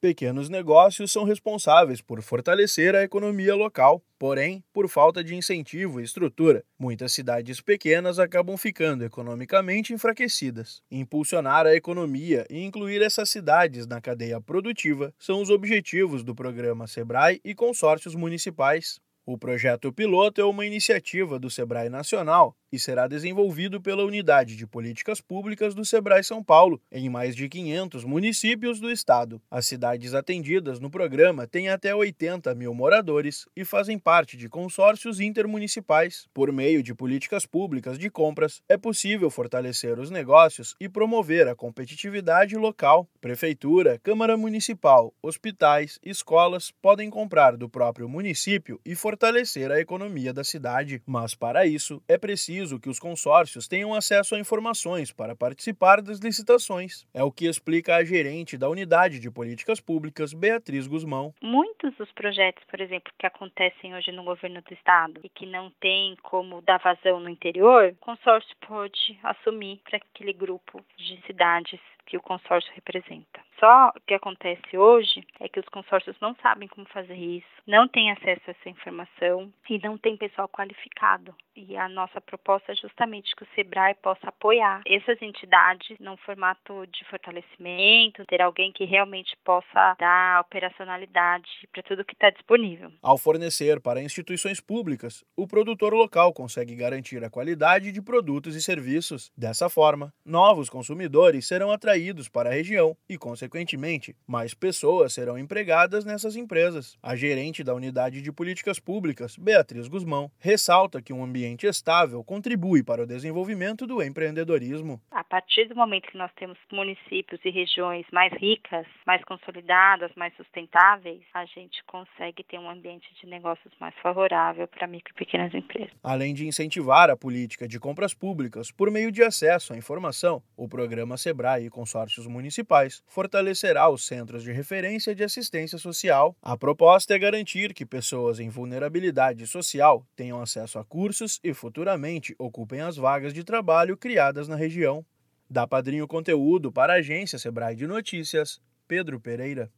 Pequenos negócios são responsáveis por fortalecer a economia local, porém, por falta de incentivo e estrutura, muitas cidades pequenas acabam ficando economicamente enfraquecidas. Impulsionar a economia e incluir essas cidades na cadeia produtiva são os objetivos do programa Sebrae e consórcios municipais. O projeto piloto é uma iniciativa do Sebrae Nacional e será desenvolvido pela Unidade de Políticas Públicas do Sebrae São Paulo, em mais de 500 municípios do estado. As cidades atendidas no programa têm até 80 mil moradores e fazem parte de consórcios intermunicipais. Por meio de políticas públicas de compras, é possível fortalecer os negócios e promover a competitividade local. Prefeitura, Câmara Municipal, hospitais, escolas podem comprar do próprio município e fortalecer a economia da cidade, mas para isso é preciso preciso que os consórcios tenham acesso a informações para participar das licitações. É o que explica a gerente da Unidade de Políticas Públicas, Beatriz Guzmão. Muitos dos projetos, por exemplo, que acontecem hoje no governo do estado e que não tem como dar vazão no interior, o consórcio pode assumir para aquele grupo de cidades que o consórcio representa. Só o que acontece hoje é que os consórcios não sabem como fazer isso, não têm acesso a essa informação e não tem pessoal qualificado. E a nossa proposta é justamente que o SEBRAE possa apoiar essas entidades num formato de fortalecimento, ter alguém que realmente possa dar operacionalidade para tudo que está disponível. Ao fornecer para instituições públicas, o produtor local consegue garantir a qualidade de produtos e serviços. Dessa forma, novos consumidores serão atraídos para a região e, consequentemente, Consequentemente, mais pessoas serão empregadas nessas empresas. A gerente da Unidade de Políticas Públicas, Beatriz Guzmão, ressalta que um ambiente estável contribui para o desenvolvimento do empreendedorismo. A partir do momento que nós temos municípios e regiões mais ricas, mais consolidadas, mais sustentáveis, a gente consegue ter um ambiente de negócios mais favorável para micro e pequenas empresas. Além de incentivar a política de compras públicas por meio de acesso à informação, o programa Sebrae e consórcios municipais fortalecerá os centros de referência de assistência social. A proposta é garantir que pessoas em vulnerabilidade social tenham acesso a cursos e futuramente ocupem as vagas de trabalho criadas na região. Da Padrinho Conteúdo para a agência Sebrae de Notícias, Pedro Pereira.